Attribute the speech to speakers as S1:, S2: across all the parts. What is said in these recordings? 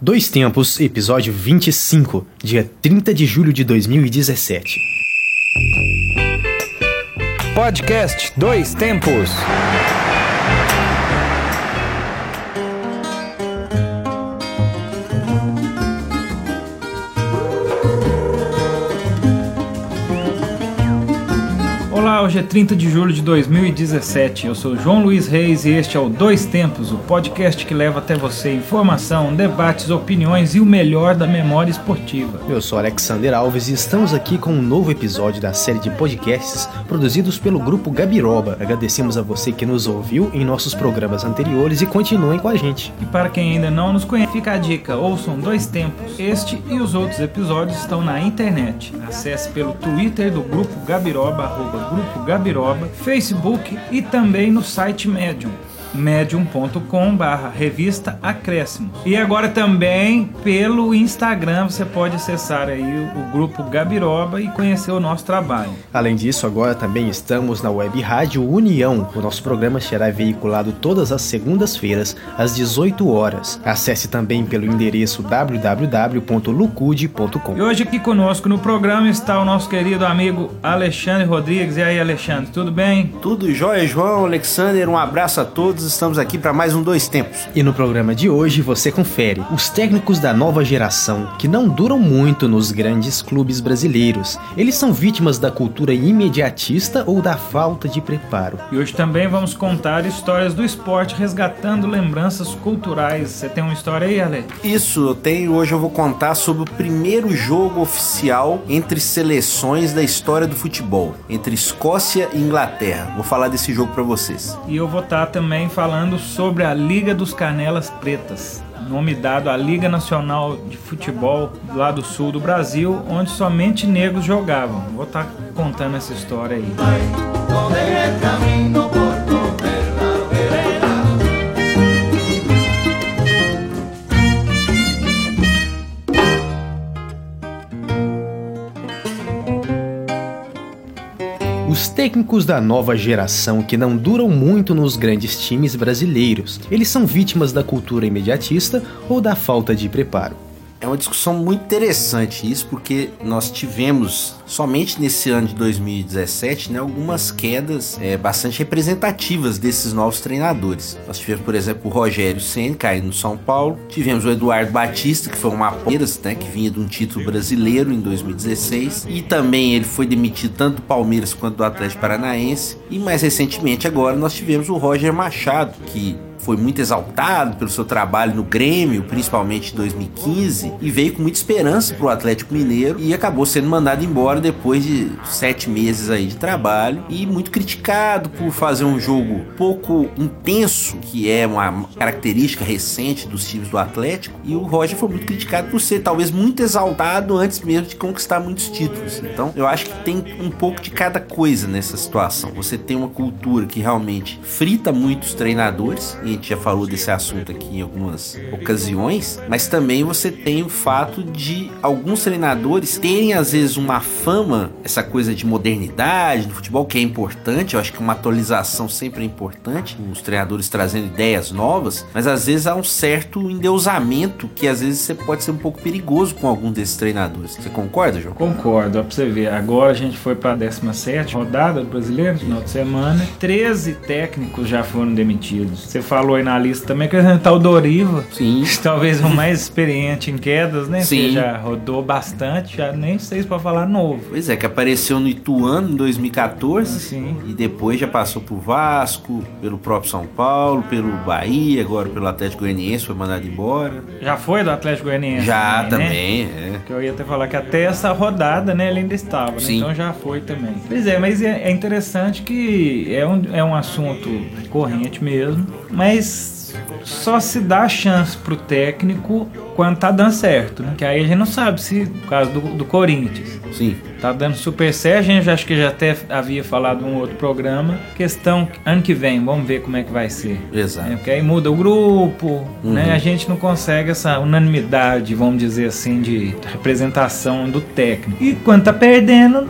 S1: Dois Tempos, episódio 25, dia 30 de julho de 2017.
S2: Podcast Dois Tempos. Hoje é 30 de julho de 2017. Eu sou João Luiz Reis e este é o Dois Tempos, o podcast que leva até você informação, debates, opiniões e o melhor da memória esportiva.
S1: Eu sou Alexander Alves e estamos aqui com um novo episódio da série de podcasts produzidos pelo grupo Gabiroba. Agradecemos a você que nos ouviu em nossos programas anteriores e continuem com a gente.
S2: E para quem ainda não nos conhece, fica a dica: ouçam Dois Tempos. Este e os outros episódios estão na internet. Acesse pelo Twitter do grupo Gabiroba, arroba Grupo Gabiroba, Facebook e também no site Medium medium.com barra revista Acréscimo. E agora também pelo Instagram você pode acessar aí o grupo Gabiroba e conhecer o nosso trabalho.
S1: Além disso, agora também estamos na web Rádio União. O nosso programa será veiculado todas as segundas-feiras às 18 horas. Acesse também pelo endereço www.lucude.com.
S2: E hoje aqui conosco no programa está o nosso querido amigo Alexandre Rodrigues. E aí, Alexandre, tudo bem?
S3: Tudo jóia, João, Alexander, um abraço a todos todos, estamos aqui para mais um Dois Tempos.
S1: E no programa de hoje você confere os técnicos da nova geração que não duram muito nos grandes clubes brasileiros. Eles são vítimas da cultura imediatista ou da falta de preparo.
S2: E hoje também vamos contar histórias do esporte resgatando lembranças culturais. Você tem uma história aí, Ale?
S3: Isso, eu tenho. Hoje eu vou contar sobre o primeiro jogo oficial entre seleções da história do futebol, entre Escócia e Inglaterra. Vou falar desse jogo para vocês.
S2: E eu vou estar também falando sobre a Liga dos Canelas Pretas, nome dado à Liga Nacional de Futebol lá do sul do Brasil, onde somente negros jogavam. Vou estar contando essa história aí.
S1: Técnicos da nova geração que não duram muito nos grandes times brasileiros, eles são vítimas da cultura imediatista ou da falta de preparo.
S3: É uma discussão muito interessante isso, porque nós tivemos somente nesse ano de 2017 né, algumas quedas é, bastante representativas desses novos treinadores. Nós tivemos, por exemplo, o Rogério Senna caindo no São Paulo, tivemos o Eduardo Batista, que foi uma Palmeiras, né, que vinha de um título brasileiro em 2016, e também ele foi demitido tanto do Palmeiras quanto do Atlético Paranaense. E mais recentemente agora nós tivemos o Roger Machado, que foi muito exaltado pelo seu trabalho no Grêmio, principalmente em 2015, e veio com muita esperança para o Atlético Mineiro e acabou sendo mandado embora depois de sete meses aí de trabalho e muito criticado por fazer um jogo pouco intenso, que é uma característica recente dos times do Atlético. E o Roger foi muito criticado por ser talvez muito exaltado antes mesmo de conquistar muitos títulos. Então eu acho que tem um pouco de cada coisa nessa situação. Você tem uma cultura que realmente frita muitos treinadores e gente já falou desse assunto aqui em algumas ocasiões, mas também você tem o fato de alguns treinadores terem às vezes uma fama, essa coisa de modernidade no futebol que é importante, eu acho que uma atualização sempre é importante, os treinadores trazendo ideias novas, mas às vezes há um certo endeusamento que às vezes você pode ser um pouco perigoso com algum desses treinadores. Você concorda, João?
S2: Concordo, ó, pra você ver. Agora a gente foi pra 17 rodada do brasileiro, final de semana. 13 técnicos já foram demitidos. Você falou falou aí na lista também, que tá o Doriva.
S3: Sim.
S2: Talvez o mais experiente em quedas, né?
S3: Sim.
S2: Que já rodou bastante, já nem sei se pra falar novo.
S3: Pois é, que apareceu no Ituano em 2014.
S2: Sim.
S3: E depois já passou por Vasco, pelo próprio São Paulo, pelo Bahia, agora pelo Atlético Goianiense, foi mandado embora.
S2: Já foi do Atlético Goianiense?
S3: Já
S2: também,
S3: também,
S2: né? Que eu ia até falar que até essa rodada, né, ele ainda estava, né?
S3: Sim.
S2: Então já foi também. Pois é, mas é, é interessante que é um, é um assunto corrente mesmo, mas só se dá chance pro técnico quando tá dando certo, né? Que aí a gente não sabe se, no caso do, do Corinthians,
S3: é. Sim.
S2: tá dando super certo, a gente acho que já até havia falado em um outro programa, questão ano que vem, vamos ver como é que vai ser.
S3: Exato.
S2: É, porque aí muda o grupo,
S3: Uhum.
S2: né? A gente não consegue essa unanimidade, vamos dizer assim, de representação do técnico. E quando tá perdendo,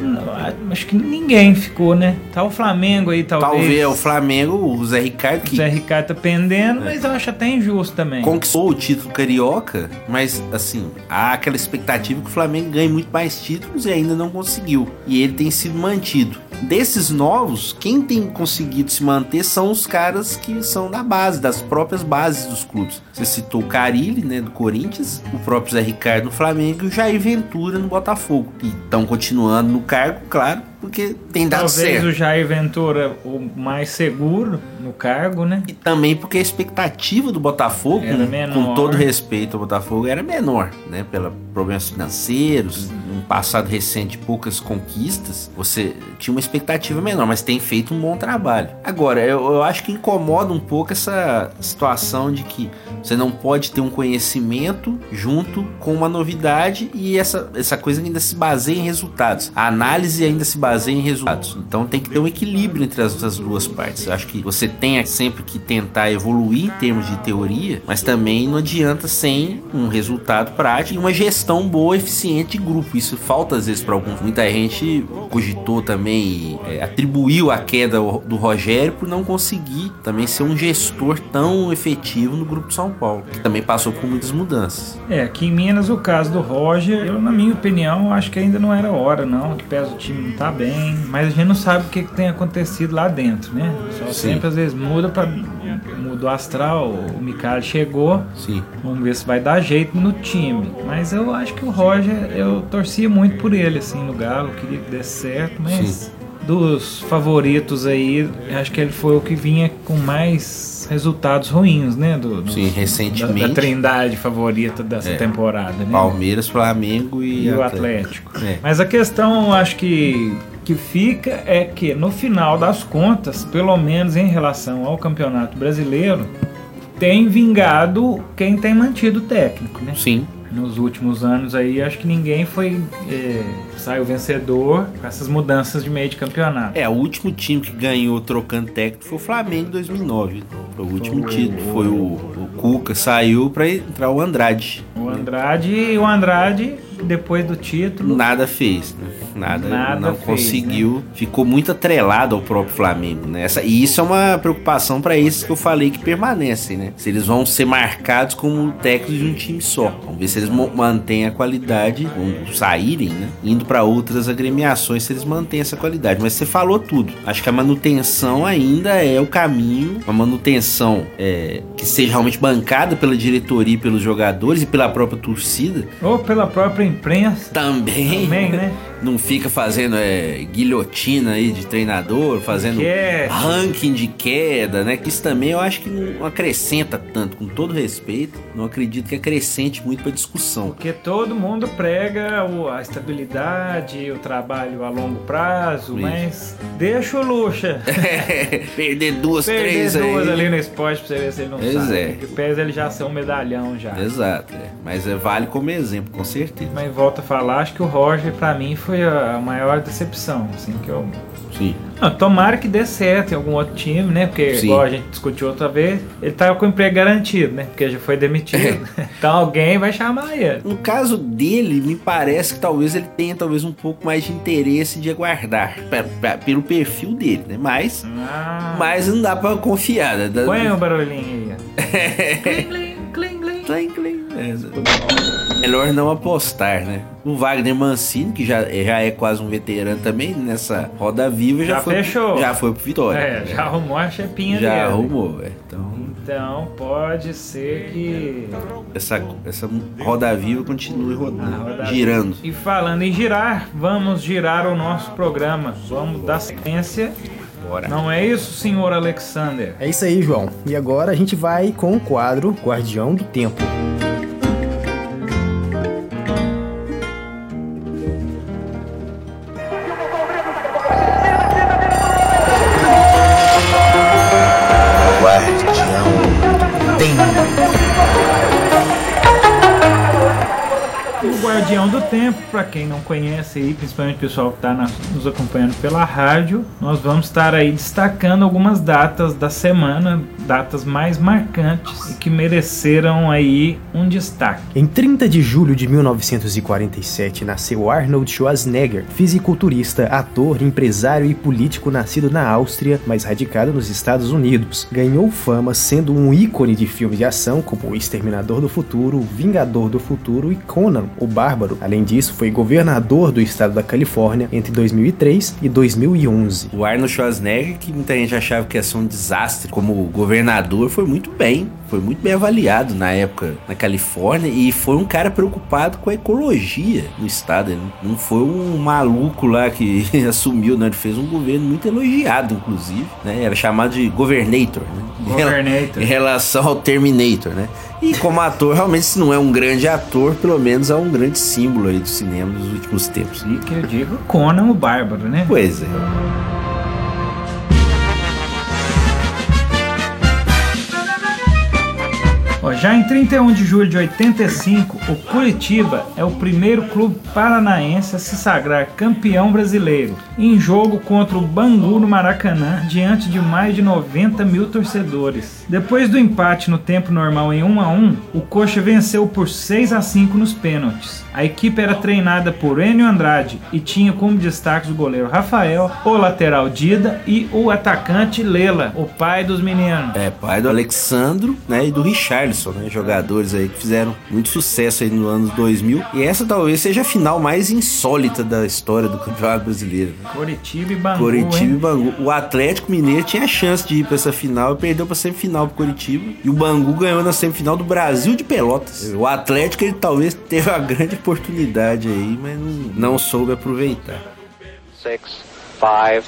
S2: acho que ninguém ficou, né? Tá o Flamengo aí, talvez.
S3: Talvez o Flamengo, o Zé Ricardo,
S2: O
S3: que
S2: Zé Ricardo tá pendendo, mas eu acho até injusto também.
S3: conquistou o título carioca mas assim, há aquela expectativa que o Flamengo ganhe muito mais títulos e ainda não conseguiu. E ele tem sido mantido. Desses novos, quem tem conseguido se manter são os caras que são da base, das próprias bases dos clubes. Você citou o Carilli, né, do Corinthians, o próprio Zé Ricardo no Flamengo e o Jair Ventura no Botafogo. E estão continuando no cargo, claro, porque tem dado
S2: Talvez
S3: certo.
S2: o Jair Ventura o mais seguro no cargo, né?
S3: E também porque a expectativa do Botafogo,
S2: Era
S3: com-
S2: menor.
S3: com todo respeito ao Botafogo, era menor, né? Pelos problemas financeiros, um passado recente de poucas conquistas, você tinha uma expectativa menor, mas tem feito um bom trabalho. Agora, eu, eu acho que incomoda um pouco essa situação de que você não pode ter um conhecimento junto com uma novidade e essa, essa coisa ainda se baseia em resultados. A análise ainda se baseia em resultados. Então tem que ter um equilíbrio entre as, as duas partes. Eu acho que você tem sempre que tentar evoluir em termos de teoria, mas também não adianta sem um resultado prático e uma gestão boa, eficiente de grupo. Isso falta às vezes para alguns. Muita gente cogitou também é, atribuiu a queda do Rogério por não conseguir também ser um gestor tão efetivo no grupo São Paulo, que também passou por muitas mudanças.
S2: É, aqui em Minas o caso do Roger, eu na minha opinião acho que ainda não era hora não, que pesa o time não tá bem, mas a gente não sabe o que, que tem acontecido lá dentro, né? Só
S3: Sim.
S2: sempre às vezes muda para muda o astral, o Micali chegou,
S3: Sim.
S2: vamos ver se vai dar jeito no time. Mas eu acho que o Roger, eu torcia muito por ele assim no Galo, queria que desse certo, mas
S3: Sim.
S2: Dos favoritos aí, acho que ele foi o que vinha com mais resultados ruins, né? Do, dos-
S3: Sim,
S2: da,
S3: recentemente.
S2: da trindade favorita dessa
S3: É.
S2: temporada, né?
S3: Palmeiras, Flamengo e,
S2: e o Atlético.
S3: É.
S2: Mas a questão, acho que que fica é que no final das contas, pelo menos em relação ao Campeonato Brasileiro, tem vingado quem tem mantido o técnico, né?
S3: Sim.
S2: Nos últimos anos aí, acho que ninguém foi é, saiu vencedor com essas mudanças de meio de campeonato.
S3: É, o último time que ganhou trocando técnico foi o Flamengo em 2009. Foi o último
S2: Foi
S3: título. Foi o, o Cuca, saiu pra entrar o Andrade.
S2: O Andrade, o Andrade depois do título,
S3: Nada fez, né? Nada,
S2: Nada
S3: não
S2: fez,
S3: conseguiu. Ficou muito atrelado ao próprio Flamengo, né? Essa, e isso é uma preocupação pra esses que eu falei que permanecem, né? Se eles vão ser marcados como técnicos de um time só. Vamos ver se eles mantêm a qualidade quando saírem, né? Indo pra outras agremiações, se eles mantêm essa qualidade. Mas você falou tudo. Acho que a manutenção ainda é o caminho. Uma manutenção é, que seja realmente bancada pela diretoria, pelos jogadores e pela própria torcida.
S2: ou pela própria imprensa,
S3: Também,
S2: também, né?
S3: não fica fazendo é, guilhotina aí de treinador, fazendo
S2: é-
S3: ranking de queda, né? Que isso também eu acho que não acrescenta tanto, com todo respeito. Não acredito que acrescente muito pra discussão.
S2: Porque todo mundo prega a estabilidade, o trabalho a longo prazo,
S3: Isso.
S2: mas deixa o Lucha
S3: Perder duas,
S2: perder
S3: três
S2: duas
S3: aí.
S2: ali no esporte pra você ver se ele não
S3: Pois
S2: sabe.
S3: é.
S2: Que pesa ele já ser um medalhão já.
S3: Exato, é. mas é, vale como exemplo, com certeza.
S2: Mas volta a falar, acho que o Roger pra mim foi a maior decepção, assim, que eu...
S3: Sim.
S2: Não, tomara que dê certo em algum outro time, né? Porque,
S3: Sim.
S2: igual a gente discutiu outra vez, ele tava com o emprego garantido, né? Porque já foi demitido. então alguém vai chamar ele.
S3: No caso dele, me parece que talvez ele tenha talvez um pouco mais de interesse de aguardar, pe- pe- pelo perfil dele, né? Mas,
S2: Ah,
S3: mas não dá pra confiar, né?
S2: Põe o barulhinho aí, ó. Cling, cling, cling, cling.
S3: Clim. É, Melhor não apostar, né? O Wagner Mancini, que já, já é quase um veterano também, nessa roda viva, já,
S2: Já
S3: foi,
S2: fechou.
S3: já foi pro Vitória.
S2: É, já arrumou a chepinha
S3: Já
S2: dele.
S3: arrumou, é. Então,
S2: Então pode ser que.
S3: essa, essa roda viva continue rodando,
S2: roda-
S3: girando.
S2: E falando em girar, vamos girar o nosso programa. Vamos dar sequência.
S3: Bora.
S2: Não é isso, senhor Alexander?
S1: É isso aí, João. E agora a gente vai com o quadro Guardião do Tempo.
S2: Tempo, para quem não conhece aí, principalmente o pessoal que está nos acompanhando pela rádio, nós vamos estar aí destacando algumas datas da semana datas mais marcantes e que mereceram aí um destaque.
S1: Em 30 de julho de 1947 nasceu Arnold Schwarzenegger, fisiculturista, ator, empresário e político nascido na Áustria, mas radicado nos Estados Unidos. Ganhou fama sendo um ícone de filmes de ação como O Exterminador do Futuro, Vingador do Futuro e Conan, o Bárbaro. Além disso, foi governador do estado da Califórnia entre 2003 e 2011.
S3: O Arnold Schwarzenegger, que muita gente achava que ia ser um desastre como governador, foi muito bem. Foi muito bem avaliado na época na Califórnia e foi um cara preocupado com a ecologia no estado. Ele não foi um maluco lá que assumiu, né? Ele fez um governo muito elogiado, inclusive. Né? Era chamado de governator, né?
S2: Governator.
S3: Em relação ao Terminator, né? E como ator, realmente, se não é um grande ator, pelo menos é um grande símbolo aí do cinema dos últimos tempos.
S2: E que eu digo Conan o Bárbaro, né?
S3: Pois é.
S2: Já em 31 de julho de 85, o Curitiba é o primeiro clube paranaense a se sagrar campeão brasileiro, em jogo contra o Bangu no Maracanã, diante de mais de 90 mil torcedores. Depois do empate no tempo normal em 1 a 1, o Coxa venceu por 6 a 5 nos pênaltis. A equipe era treinada por Enio Andrade e tinha como destaques o goleiro Rafael, o lateral Dida e o atacante Lela, o pai dos meninos.
S3: É, pai do Alexandro, né, e do Né, jogadores aí que fizeram muito sucesso aí no ano 2000. E essa talvez seja a final mais insólita da história do Campeonato Brasileiro. né?
S2: Coritiba e Bangu,
S3: Coritiba
S2: hein?
S3: e Bangu. O Atlético Mineiro tinha chance de ir pra essa final e perdeu pra semifinal pro Coritiba. E o Bangu ganhou na semifinal do Brasil de Pelotas. O Atlético ele talvez teve uma grande oportunidade aí, mas não, não soube aproveitar.
S4: six, five,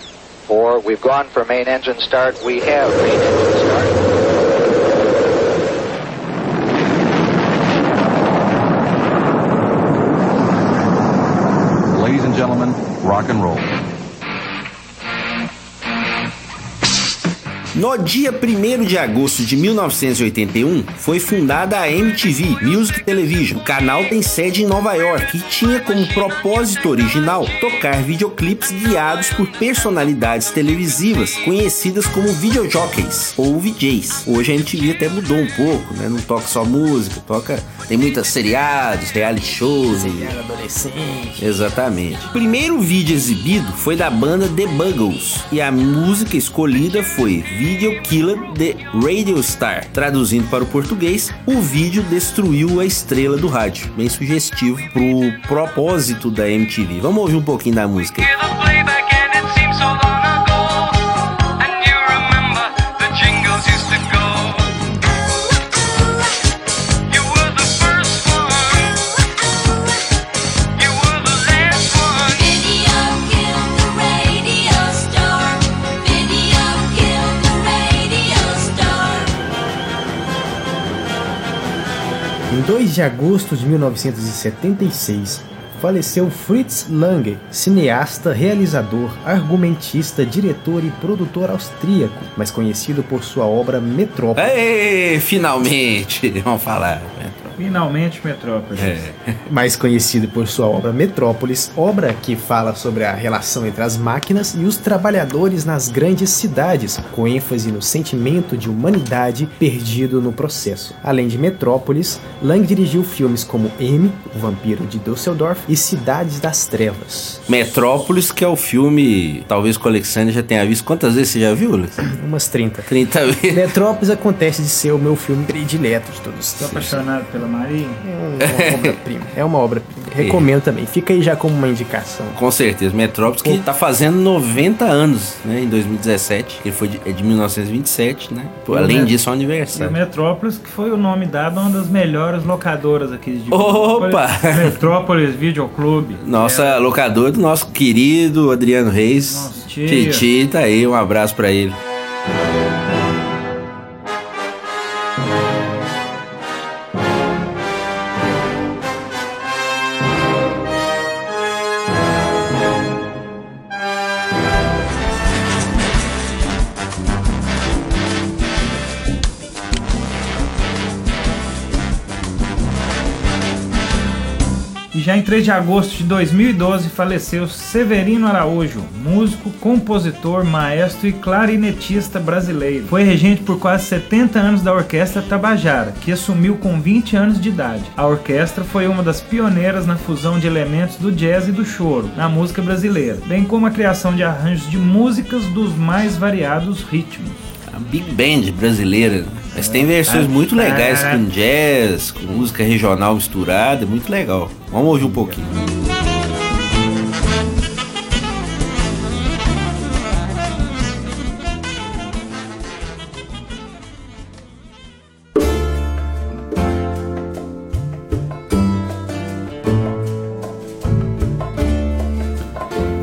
S4: four. We've gone for main engine start. We have main engine start.
S5: Rock and roll.
S3: No dia 1 de agosto de 1981, foi fundada a MTV Music Television. O canal tem sede em Nova York e tinha como propósito original tocar videoclipes guiados por personalidades televisivas conhecidas como videojockeys ou VJs. Hoje a MTV até mudou um pouco, né? Não toca só música, toca tem muitos seriados, reality shows,
S1: Era adolescente.
S3: Exatamente. O primeiro vídeo exibido foi da banda The Buggles e a música escolhida foi Video Killer The Radio Star. Traduzindo para o português, o vídeo destruiu a estrela do rádio. Bem sugestivo pro propósito da MTV. Vamos ouvir um pouquinho da música. aí.
S1: 2 de agosto de 1976, faleceu Fritz Lange, cineasta, realizador, argumentista, diretor e produtor austríaco, mais conhecido por sua obra Metrópole.
S3: Ei, finalmente! Vamos falar.
S2: Finalmente, Metrópolis.
S3: É.
S1: mais conhecido por sua obra Metrópolis, obra que fala sobre a relação entre as máquinas e os trabalhadores nas grandes cidades, com ênfase no sentimento de humanidade perdido no processo. Além de Metrópolis, Lang dirigiu filmes como M, O Vampiro de Düsseldorf e Cidades das Trevas.
S3: Metrópolis, que é o filme, talvez o Alexandre já tenha visto. Quantas vezes você já viu, Alex?
S1: Umas 30.
S3: 30 vezes.
S1: Metrópolis acontece de ser o meu filme predileto de todos tempos.
S2: apaixonado pela Maria.
S1: É uma obra-prima. É uma obra-prima. Recomendo também. Fica aí já como uma indicação.
S3: Com certeza, Metrópolis que tá fazendo 90 anos, né, em 2017. Ele foi de, é de 1927, né? Pô, além disso, é um
S2: E o
S3: aniversário.
S2: Metrópolis, que foi o nome dado a uma das melhores locadoras aqui de
S3: Opa!
S2: Metrópolis Video Clube.
S3: Nossa locadora do nosso querido Adriano Reis.
S2: Nosso tio.
S3: Titi, tá aí, um abraço pra ele.
S2: E já em 3 de agosto de 2012 faleceu Severino Araújo, músico, compositor, maestro e clarinetista brasileiro. Foi regente por quase 70 anos da Orquestra Tabajara, que assumiu com 20 anos de idade. A orquestra foi uma das pioneiras na fusão de elementos do jazz e do choro na música brasileira, bem como a criação de arranjos de músicas dos mais variados ritmos.
S3: A Big Band brasileira. Mas tem versões muito legais com jazz, com música regional misturada, muito legal. Vamos ouvir um pouquinho.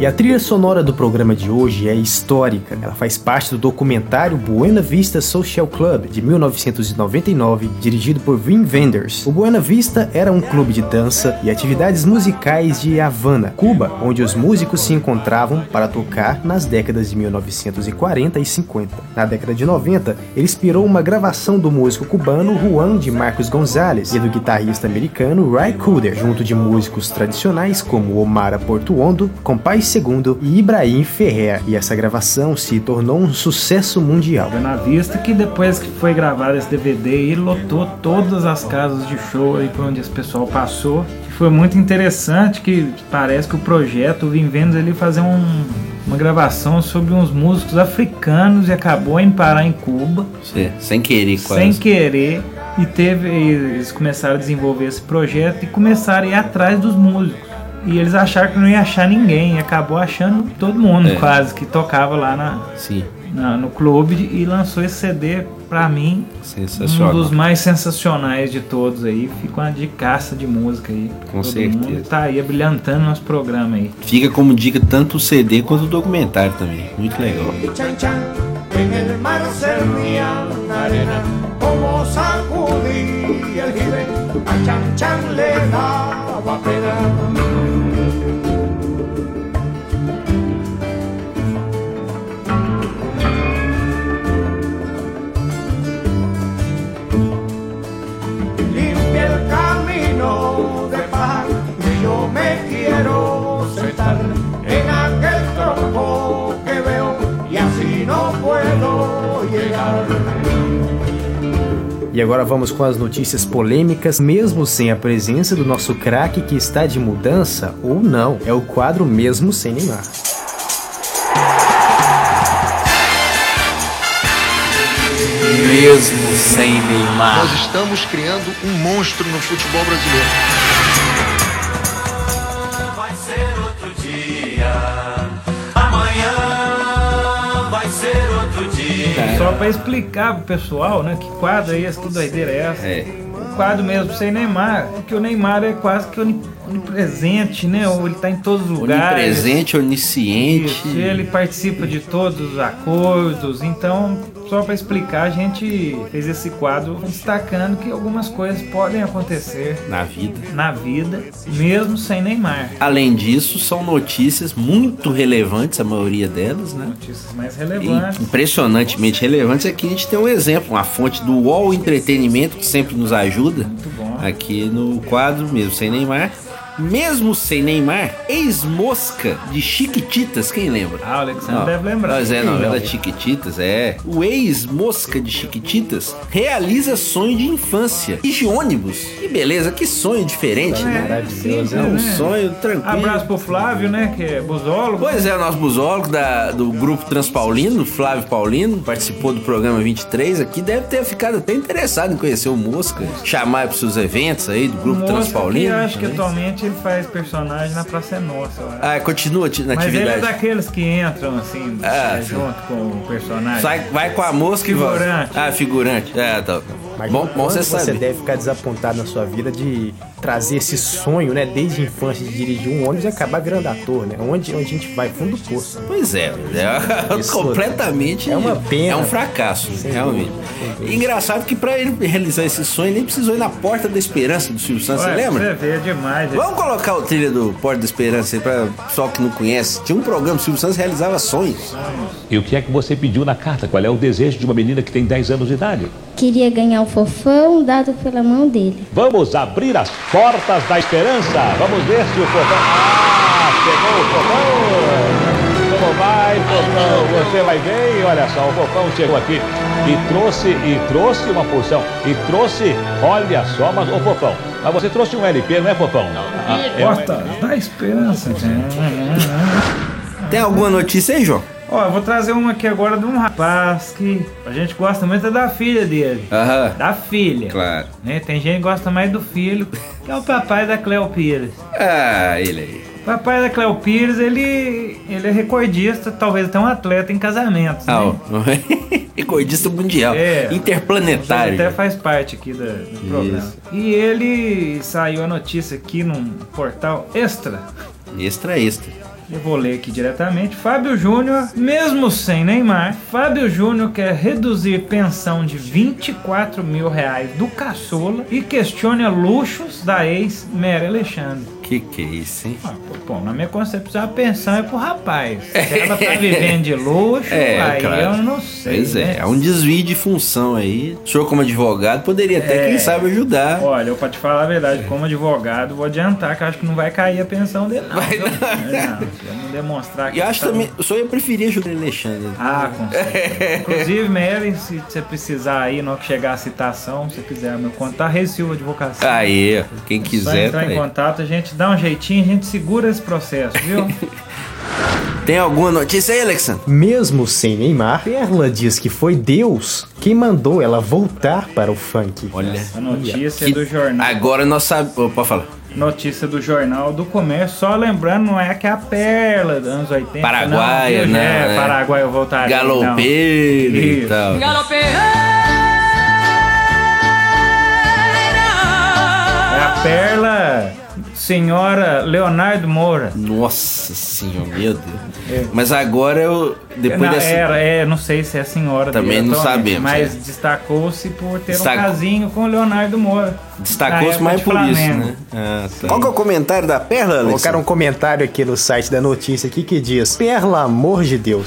S1: A trilha sonora do programa de hoje é histórica. Ela faz parte do documentário Buena Vista Social Club, de 1999, dirigido por Wim Wenders. O Buena Vista era um clube de dança e atividades musicais de Havana, Cuba, onde os músicos se encontravam para tocar nas décadas de 1940 e 50. Na década de 90, ele inspirou uma gravação do músico cubano Juan de Marcos Gonzalez e do guitarrista americano Ray Cooder, junto de músicos tradicionais como Omar Portuondo, Compay II e Ibrahim Ferrer. E essa gravação se tornou um sucesso mundial.
S2: Buena Vista, que depois que foi gravado esse DVD aí, lotou todas as casas de show aí por onde esse pessoal passou. Foi muito interessante que parece que o projeto, o Vim ele fazer um- uma gravação sobre uns músicos africanos e acabou em parar em Cuba,
S3: Cê- sem querer, quase.
S2: sem querer. E teve, eles começaram a desenvolver esse projeto e começaram a ir atrás dos músicos. E eles acharam que não ia achar ninguém, e acabou achando todo mundo
S3: É.
S2: quase que tocava lá na,
S3: Sim,
S2: na- no clube e lançou esse CD pra mim
S3: sensacional.
S2: um dos mais sensacionais de todos aí fica uma dicaça de música aí
S3: Com
S2: todo
S3: certeza.
S2: mundo tá aí brilhantando nosso programa aí
S3: Fica como dica tanto o CD quanto o documentário também. Muito legal.
S6: Quiero sentar en aquel tronco que veo y así no puedo llegar.
S1: E agora vamos com as notícias polêmicas, mesmo sem a presença do nosso craque que está de mudança ou não. É o quadro mesmo sem Neymar.
S3: Mesmo sem Neymar.
S7: Nós estamos criando um monstro no futebol brasileiro.
S2: Só pra explicar pro pessoal né que quadro é esse que doideira é essa
S3: É.
S2: o quadro mesmo sem Neymar porque o Neymar é quase que oni- onipresente né ou ele tá em todos os lugares
S3: Onipresente, onisciente.
S2: Isso, ele participa de todos os acordos, então, só para explicar, a gente fez esse quadro destacando que algumas coisas podem acontecer
S3: Na vida.
S2: na vida, mesmo sem Neymar.
S3: Além disso, são notícias muito relevantes, a maioria delas, né?
S2: Notícias mais
S3: E
S2: relevantes.
S3: impressionantemente relevantes. Aqui a gente tem um exemplo, uma fonte do UOL Entretenimento, que sempre nos ajuda.
S2: Muito bom.
S3: Aqui no quadro, mesmo sem Neymar. Mesmo sem Neymar, ex-mosca de Chiquititas, quem lembra?
S2: Ah, o Alexandre
S3: Não,
S2: deve lembrar.
S3: Mas é, novela Chiquititas, é. O ex-mosca de Chiquititas realiza sonho de infância. E de ônibus. Que beleza, que sonho diferente, né?
S1: Maravilhoso,
S3: É um
S2: né?
S3: sonho tranquilo.
S2: Abraço pro Flávio, né, que é busólogo.
S3: Pois é, o nosso busólogo da, do grupo Transpaulino, Flávio Paulino, participou do programa 23 aqui, deve ter ficado até interessado em conhecer o Mosca, chamar para seus eventos aí do grupo
S2: que
S3: Transpaulino.
S2: acho que atualmente ele faz personagem na Praça é Nossa. acho.
S3: Ah, continua ti- na
S2: Mas ele é
S3: atividade.
S2: daqueles que entram assim,
S3: Ah,
S2: é,
S3: sim.
S2: junto com o personagem.
S3: Sai, vai com a mosca e volta.
S2: Figurante.
S3: Ah, figurante. É, tá.
S1: Mas
S3: bom, bom você
S1: você
S3: sabe.
S1: deve ficar desapontado na sua vida de trazer esse sonho, né, desde a infância de dirigir um ônibus e acabar virando ator, né? Onde, onde a gente vai fundo do poço.
S3: Pois é, é completamente.
S1: é uma pena.
S3: É um fracasso,
S1: Sem
S3: realmente.
S1: dúvida,
S3: engraçado que pra ele realizar esse sonho, ele nem precisou ir na Porta da Esperança do Silvio Santos, você lembra?
S2: Você vê, é demais.
S3: Vamos colocar o trilha do Porta da Esperança aí pra pessoal que não conhece. Tinha um programa, o Silvio Santos realizava sonhos.
S8: E o que é que você pediu na carta? Qual é o desejo de uma menina que tem 10 anos de idade?
S9: Queria ganhar o
S8: fofão dado pela mão dele.
S9: Vamos abrir as portas da esperança. Vamos ver se o Fofão. Ah, chegou o Fofão! Como vai, Fofão? Você vai bem? Olha só, o Fofão chegou aqui e trouxe, e trouxe uma porção. E trouxe, olha só, mas o Fofão. Mas você trouxe um LP, não é, Fofão? Ah, é um
S2: Porta da esperança.
S3: Tem alguma notícia aí, João?
S2: Ó, eu vou trazer uma aqui agora de um rapaz que a gente gosta muito é da filha dele.
S3: Aham.
S2: Da filha.
S3: Claro.
S2: Né? Tem gente que gosta mais do filho, que é o papai da Cleo Pires.
S3: Ah, ele aí.
S2: O papai da Cleo Pires, ele, ele é recordista, talvez até um atleta em casamentos.
S3: Ah,
S2: né?
S3: ó. Recordista mundial.
S2: É. Ele
S3: Interplanetário.
S2: até faz parte aqui da- do, programa.
S3: Isso.
S2: E ele saiu a notícia aqui num portal extra.
S3: Extra, extra.
S2: Eu vou ler aqui diretamente. Fábio Júnior, mesmo sem Neymar, Fábio Júnior quer reduzir pensão de 24 mil reais do caçula e questiona luxos da ex Mary Alexandre.
S3: Que que é isso, hein?
S2: Ah, pô, Bom, na minha concepção, a pensão é pro rapaz. Se ela tá vivendo de luxo,
S3: É,
S2: aí
S3: claro.
S2: eu não sei.
S3: Pois é,
S2: né?
S3: é um desvio de função aí. O senhor, como advogado, poderia até,
S2: É.
S3: quem sabe, ajudar.
S2: Olha, eu pra te falar a verdade, como advogado, vou adiantar que eu acho que não vai cair a pensão dele, não. É, não. Se eu não demonstrar que.
S3: E acho
S2: tá-
S3: também, o senhor ia preferir ajudar o Alexandre.
S2: Ah, com certeza. Inclusive, Mary, se você precisar aí, na hora que chegar a citação, se quiser meu contato, Rei Silva Advocacia.
S3: Aí, quem
S2: Só
S3: quiser, tá
S2: entrar em
S3: aí.
S2: contato, a gente dá um jeitinho, a gente segura esse processo, viu?
S3: Tem alguma notícia aí, Alexandre?
S1: Mesmo sem Neymar, Perla diz que foi Deus quem mandou ela voltar para o funk.
S3: Olha.
S2: A notícia
S3: Que-
S2: do jornal.
S3: Agora nós sabemos. Pode falar.
S2: Notícia do Jornal do Comércio, só lembrando, não é que é a Perla dos anos 80.
S3: Paraguaia,
S2: não,
S3: né?
S2: É, Paraguai eu voltaria.
S3: Galopeiro e
S2: Isso.
S3: tal.
S2: É a Perla, senhora Leonardo Moura.
S3: Nossa senhora, meu Deus.
S2: É.
S3: Mas agora eu. Depois
S2: Não,
S3: dessa.
S2: Era, é, não sei se é a senhora
S3: Também não sabemos,
S2: Mas
S3: é.
S2: destacou-se por ter um casinho com o Leonardo Moura.
S3: Destacou-se mais
S2: de
S3: por isso,
S2: Flamengo.
S3: né? Ah, tá. Qual que é o comentário da Perla, Alexandre?
S1: Colocaram um comentário aqui no site da notícia aqui que diz: Perla, amor de Deus.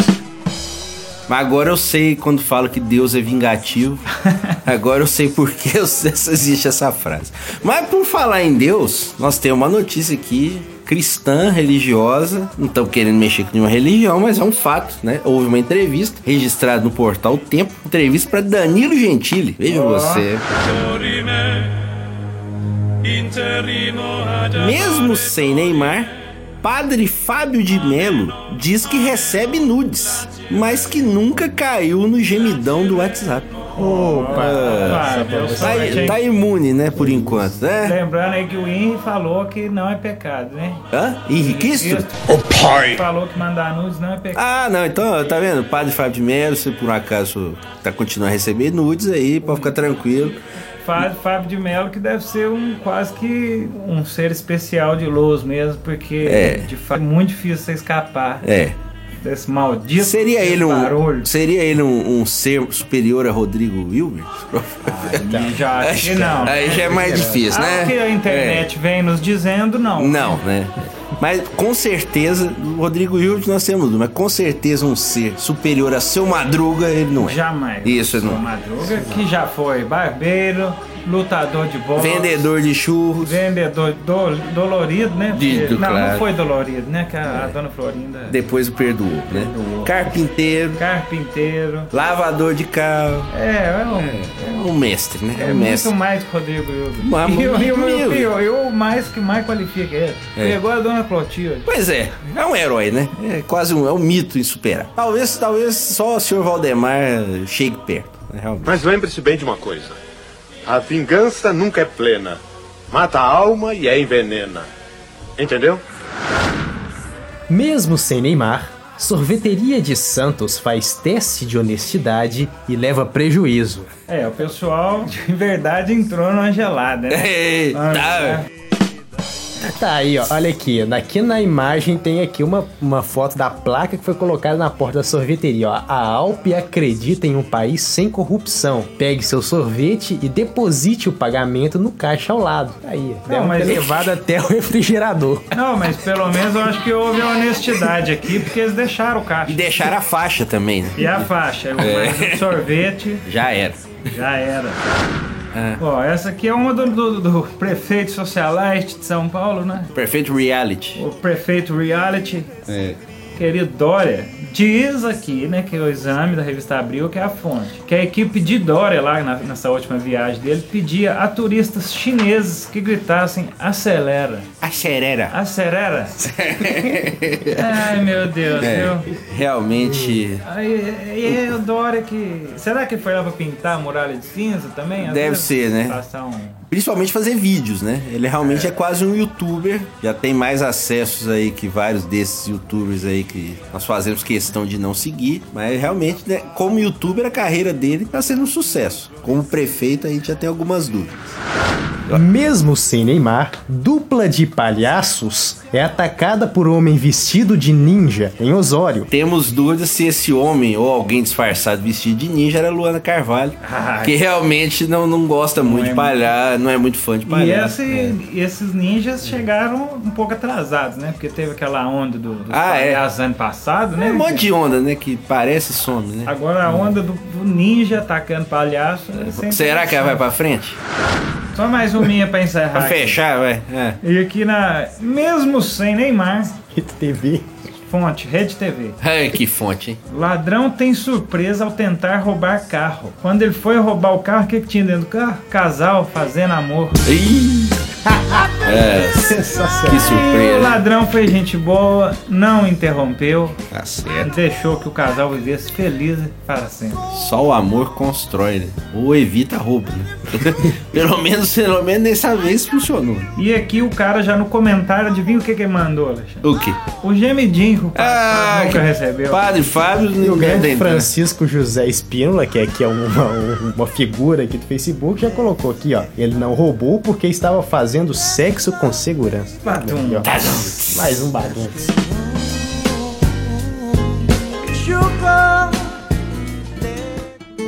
S3: Mas agora eu sei quando falo que Deus é vingativo. agora eu sei por que existe essa frase. Mas por falar em Deus, nós temos uma notícia aqui cristã, religiosa. Não estamos querendo mexer com nenhuma religião, mas é um fato, né? Houve uma entrevista registrada no portal Tempo, entrevista para Danilo Gentili. Veja
S2: Ó.
S3: você. Mesmo sem Neymar, Padre Fábio de Melo diz que recebe nudes, mas que nunca caiu no gemidão do WhatsApp.
S1: Opa!
S2: Ah, deu
S3: Tá, tá imune, né, por enquanto, né?
S2: Lembrando aí que o Henry falou que não é pecado, né?
S3: Hã? Henrique Cristo?
S2: O pai! Falou que mandar nudes não é pecado.
S3: Ah, não, então, tá vendo? Padre Fábio de Melo, se por um acaso tá continuando a receber nudes aí, pode ficar tranquilo.
S2: Fábio, Fábio de Mello que deve ser um quase que um ser especial de luz mesmo, porque
S3: É.
S2: de fato é muito difícil você escapar
S3: É.
S2: desse maldito
S3: Seria ele um,
S2: barulho.
S3: seria ele um, um ser superior a Rodrigo Wilber?
S2: Já acho não.
S3: Aí já é mais difícil, né?
S2: Ah, que a internet vem nos dizendo, não.
S3: Não, né? Mas com certeza, o Rodrigo Hilde nós temos mas com certeza um ser superior a seu Madruga, ele não é.
S2: Jamais.
S3: Isso, ele
S2: Sou
S3: não.
S2: Madruga, que já foi barbeiro, lutador de bola.
S3: Vendedor de churros.
S2: Vendedor do, dolorido, né?
S3: De- do-
S2: não,
S3: claro.
S2: não foi dolorido, né? Que a, a dona Florinda.
S3: Depois o perdoou, né? Carpinteiro,
S2: Carpinteiro.
S3: lavador de carro.
S2: É, é um.
S3: É um mestre, né?
S2: É,
S3: um mestre.
S2: muito mais que o Rodrigo.
S3: Mas,
S2: E eu mais que mais qualifica ele.
S3: É.
S2: Pegou a dona Clotilde.
S3: Pois é, é um herói, né? É quase um, é um mito insuperável. Talvez, talvez só o senhor Valdemar chegue perto, né, realmente.
S10: Mas lembre-se bem de uma coisa: a vingança nunca é plena. Mata a alma e a envenena. Entendeu?
S1: Mesmo sem Neymar, Sorveteria de Santos faz teste de honestidade e leva prejuízo.
S2: É, o pessoal de verdade entrou numa gelada, né?
S3: Eita!
S1: Tá aí, ó. Olha aqui. Aqui na imagem tem aqui uma, uma foto da placa que foi colocada na porta da sorveteria. Ó. A Alp acredita em um país sem corrupção. Pegue seu sorvete e deposite o pagamento no caixa ao lado. Aí, deve
S2: mas-
S1: levado até o refrigerador.
S2: Não, mas pelo menos eu acho que houve honestidade aqui, porque eles deixaram o caixa.
S3: E deixaram a faixa também, né?
S2: E a faixa,
S3: É.
S2: o sorvete
S3: Já era.
S2: já era.
S3: É.
S2: Ó, essa aqui é uma do, do- do prefeito socialite de São Paulo, né?
S3: Perfeito reality.
S2: O prefeito reality,
S3: É.
S2: querido Dória, diz aqui, né, que o exame da revista Abril, que é a fonte, que a equipe de Dória lá na- nessa última viagem dele pedia a turistas chineses que gritassem acelera.
S3: Acelera.
S2: Acelera? Ai, meu Deus,
S3: É,
S2: viu?
S3: realmente
S2: Aí, aí o Dória que. Será que foi lá pra pintar a muralha de cinza também? Às
S3: Deve ser, né?
S2: Situação...
S3: Principalmente fazer vídeos, né? Ele realmente é. quase um youtuber. Já tem mais acessos aí que vários desses youtubers aí que nós fazemos questão de não seguir. Mas realmente, né, como youtuber, a carreira dele tá sendo um sucesso. Como prefeito, a gente já tem algumas dúvidas.
S1: Mesmo sem Neymar, dupla de palhaços é atacada por homem vestido de ninja em Osório.
S3: Temos dúvidas se esse homem ou alguém disfarçado vestido de ninja era Luana Carvalho.
S2: Ai.
S3: que realmente não, não gosta muito
S2: é
S3: de palhaço, não é muito fã de
S2: E
S3: palhaço.
S2: esse- esses ninjas chegaram um pouco atrasados, né? Porque teve aquela onda do, dos
S3: Ah, é.
S2: palhaços ano passado, né?
S3: É um monte de onda, né? Que parece e some, né?
S2: Agora a onda do, do ninja atacando palhaço. é
S3: Será que ela vai pra frente?
S2: Só mais uma minha pra encerrar.
S3: Pra
S2: aqui.
S3: fechar, vai. É.
S2: E aqui na. Mesmo sem Neymar,
S1: Rede TV.
S2: fonte, Rede TV.
S3: Ai, que fonte, hein?
S2: Ladrão tem surpresa ao tentar roubar carro. Quando ele foi roubar o carro, o que, que tinha dentro do carro? Casal fazendo amor.
S3: Ih! É,
S1: Sensacional.
S3: que
S2: E o
S3: surpresa.
S2: ladrão foi gente boa, não interrompeu,
S3: Tá certo.
S2: deixou que o casal vivesse feliz para sempre.
S3: Só o amor constrói, né? Ou evita roubo, né? pelo menos, pelo menos dessa vez funcionou.
S2: E aqui o cara já no comentário, adivinha o que que ele mandou, Alexandre?
S3: O quê?
S2: O gemidinho que o padre
S3: Ah,
S2: nunca
S3: que-
S2: recebeu.
S3: Padre Fábio
S1: E o grande Francisco José Espínola, que aqui é uma, uma figura aqui do Facebook, já colocou aqui, ó. Ele não roubou porque estava fazendo sexo com segurança.
S2: Badum.
S1: Mais um bagunço.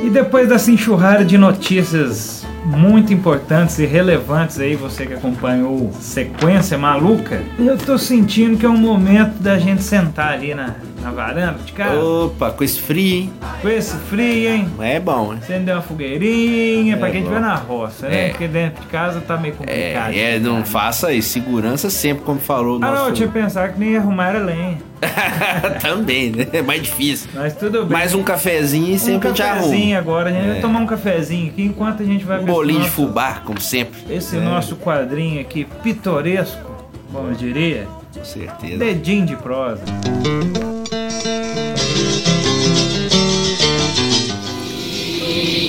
S2: E depois dessa enxurrada de notícias muito importantes e relevantes aí, você que acompanhou sequência maluca, eu tô sentindo que é um momento da gente sentar ali na, na varanda de casa,
S3: Opa, com esse frio, hein?
S2: com esse frio, hein?
S3: É bom, hein?
S2: Acender uma fogueirinha pra
S3: É
S2: quem
S3: bom.
S2: estiver na roça, né?
S3: É.
S2: Porque dentro de casa tá meio complicado.
S3: É, é, não faça isso. Segurança sempre, como falou o
S2: Ah, não, eu tinha pensado que nem arrumar era lenha.
S3: Também, né? É mais difícil.
S2: Mas tudo bem.
S3: Mais um cafezinho e
S2: um
S3: sempre a gente
S2: cafezinho
S3: arruma.
S2: agora, a gente
S3: É.
S2: vai tomar um cafezinho aqui enquanto a gente vai
S3: Um bolinho de
S2: nosso-
S3: fubá, como sempre.
S2: Esse
S3: É,
S2: nosso quadrinho aqui, pitoresco, como eu diria,
S3: Com certeza.
S2: dedinho de prosa.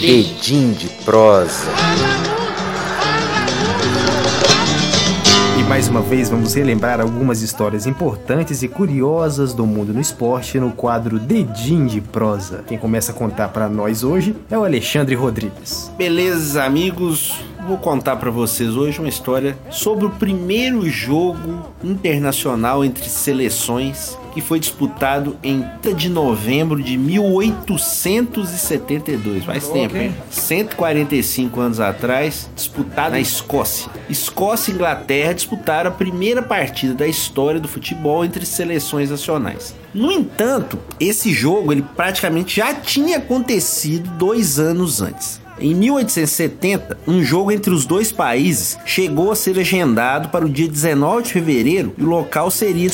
S11: Edim de prosa.
S1: E mais uma vez vamos relembrar algumas histórias importantes e curiosas do mundo no esporte no quadro Dedinho de Prosa. Quem começa a contar pra nós hoje é o Alexandre Rodrigues.
S3: Beleza, amigos? Vou contar pra vocês hoje uma história sobre o primeiro jogo internacional entre seleções que foi disputado em 30 de novembro de 1872. Faz
S2: Louco,
S3: tempo, hein? 145 anos atrás, disputado na Escócia. Escócia e Inglaterra disputaram a primeira partida da história do futebol entre seleções nacionais. No entanto, esse jogo ele praticamente já tinha acontecido dois anos antes. Em 1870, um jogo entre os dois países chegou a ser agendado para o dia 19 de fevereiro e o local seria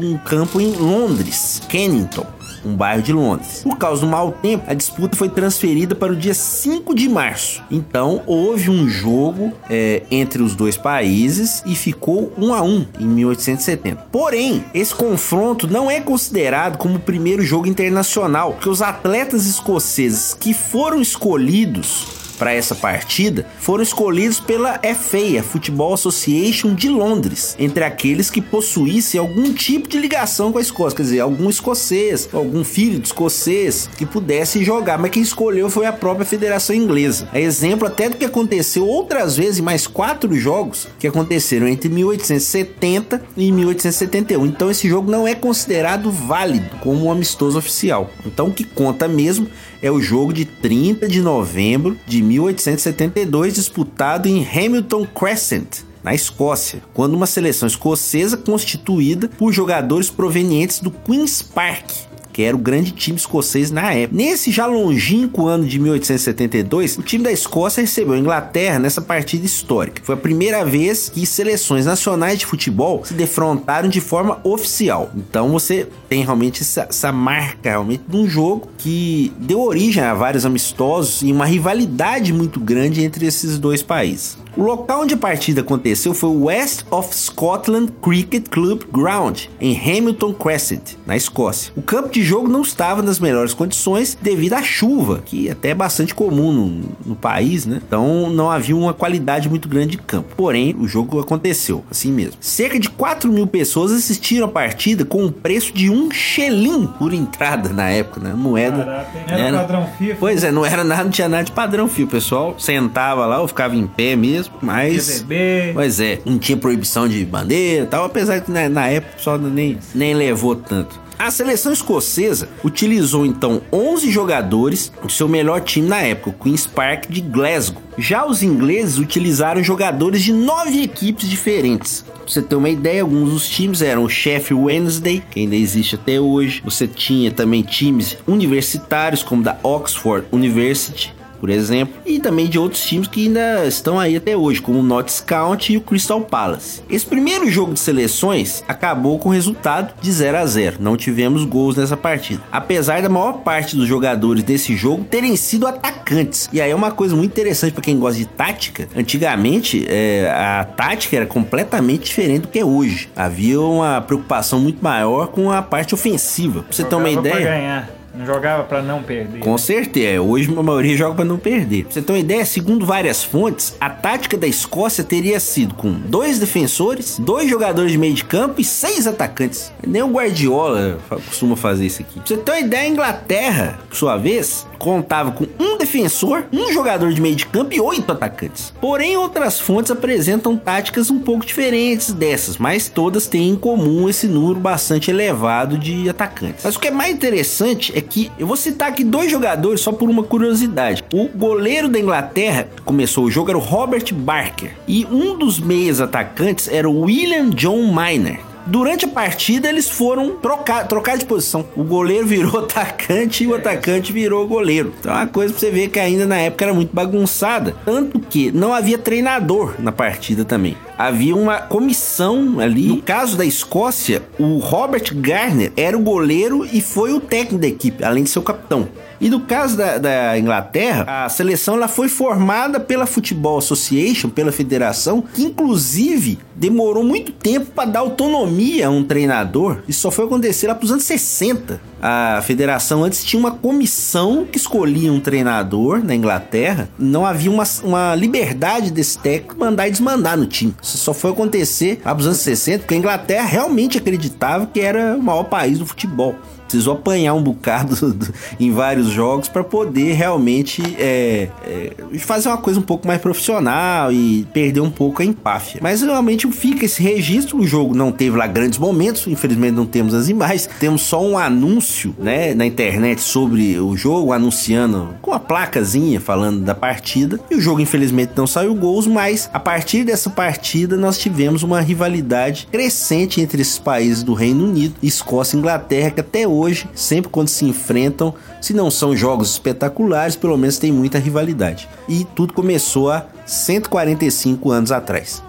S3: um campo em Londres, Kennington um bairro de Londres. Por causa do mau tempo, a disputa foi transferida para o dia 5 de março. Então houve um jogo é, entre os dois países e ficou 1 a 1 em 1870. Porém, esse confronto não é considerado como o primeiro jogo internacional, porque os atletas escoceses que foram escolhidos para essa partida foram escolhidos pela FA, Football Association de Londres, entre aqueles que possuíssem algum tipo de ligação com a Escócia, quer dizer, algum escocês, algum filho de escocês que pudesse jogar, mas quem escolheu foi a própria Federação Inglesa. É exemplo até do que aconteceu outras vezes em mais quatro jogos que aconteceram entre 1870 e 1871. Então esse jogo não é considerado válido como um amistoso oficial. Então o que conta mesmo é o jogo de 30 de novembro de 1872, disputado em Hamilton Crescent, na Escócia, quando uma seleção escocesa constituída por jogadores provenientes do Queen's Park que era o grande time escocês na época. Nesse já longínquo ano de 1872, o time da Escócia recebeu a Inglaterra nessa partida histórica. Foi a primeira vez que seleções nacionais de futebol se defrontaram de forma oficial. Então você tem realmente essa, essa marca realmente de um jogo que deu origem a vários amistosos e uma rivalidade muito grande entre esses dois países. O local onde a partida aconteceu foi o West of Scotland Cricket Club Ground, em Hamilton Crescent, na Escócia. O campo de jogo não estava nas melhores condições devido à chuva, que até é bastante comum no, no país, né? Então não havia uma qualidade muito grande de campo. Porém, o jogo aconteceu, assim mesmo. Cerca de 4 mil pessoas assistiram a partida com o preço de um xelim por entrada na época, né? Moeda.
S2: Caraca, hein? Era padrão FIFA.
S3: Pois é, não era nada, não tinha nada de padrão FIFA. O pessoal sentava lá ou ficava em pé mesmo, mas.
S2: BBB.
S3: Pois é, não tinha proibição de bandeira e tal, apesar que na, na época o pessoal nem, nem levou tanto. A seleção escocesa utilizou então 11 jogadores do seu melhor time na época, o Queen's Park de Glasgow. Já os ingleses utilizaram jogadores de nove equipes diferentes. Pra você ter uma ideia, alguns dos times eram o Sheffield Wednesday, que ainda existe até hoje. Você tinha também times universitários, como da Oxford University, por exemplo, e também de outros times que ainda estão aí até hoje, como o Notts County e o Crystal Palace. Esse primeiro jogo de seleções acabou com resultado de 0 a 0. Não tivemos gols nessa partida, apesar da maior parte dos jogadores desse jogo terem sido atacantes. E aí é uma coisa muito interessante para quem gosta de tática. Antigamente, é, a tática era completamente diferente do que é hoje. Havia uma preocupação muito maior com a parte ofensiva. Pra você ter uma ideia?
S2: Não jogava pra não perder.
S3: Com certeza, hoje a maioria joga para não perder. Pra você ter uma ideia, segundo várias fontes, a tática da Escócia teria sido com dois defensores, dois jogadores de meio de campo e seis atacantes. Nem o Guardiola costuma fazer isso aqui. Pra você ter uma ideia, a Inglaterra, por sua vez, contava com um defensor, um jogador de meio de campo e oito atacantes. Porém, outras fontes apresentam táticas um pouco diferentes dessas, mas todas têm em comum esse número bastante elevado de atacantes. Mas o que é mais interessante é que eu vou citar aqui dois jogadores só por uma curiosidade. O goleiro da Inglaterra que começou o jogo era o Robert Barker e um dos meias atacantes era o William John Miner. Durante a partida, eles foram trocar, trocar de posição. O goleiro virou atacante e o atacante virou goleiro. Então é uma coisa pra você ver que ainda na época era muito bagunçada. Tanto que não havia treinador na partida também. Havia uma comissão ali. No caso da Escócia, o Robert Garner era o goleiro e foi o técnico da equipe, além de ser o capitão. E no caso da, da Inglaterra, a seleção ela foi formada pela Football Association, pela federação, que inclusive demorou muito tempo para dar autonomia a um treinador. Isso só foi acontecer lá para os anos 60. A federação antes tinha uma comissão que escolhia um treinador na Inglaterra. Não havia uma, uma liberdade desse técnico mandar e desmandar no time. Isso só foi acontecer lá pros anos 60, porque a Inglaterra realmente acreditava que era o maior país do futebol precisou apanhar um bocado do- em vários jogos para poder realmente é, é, fazer uma coisa um pouco mais profissional e perder um pouco a empáfia. Mas realmente fica esse registro. O jogo não teve lá grandes momentos, infelizmente não temos as imagens. Temos só um anúncio né, na internet sobre o jogo, anunciando com a placazinha falando da partida. E o jogo, infelizmente, não saiu gols, mas a partir dessa partida nós tivemos uma rivalidade crescente entre esses países do Reino Unido, Escócia e Inglaterra, que até hoje, sempre quando se enfrentam, se não são jogos espetaculares, pelo menos tem muita rivalidade. E tudo começou há 145 anos atrás.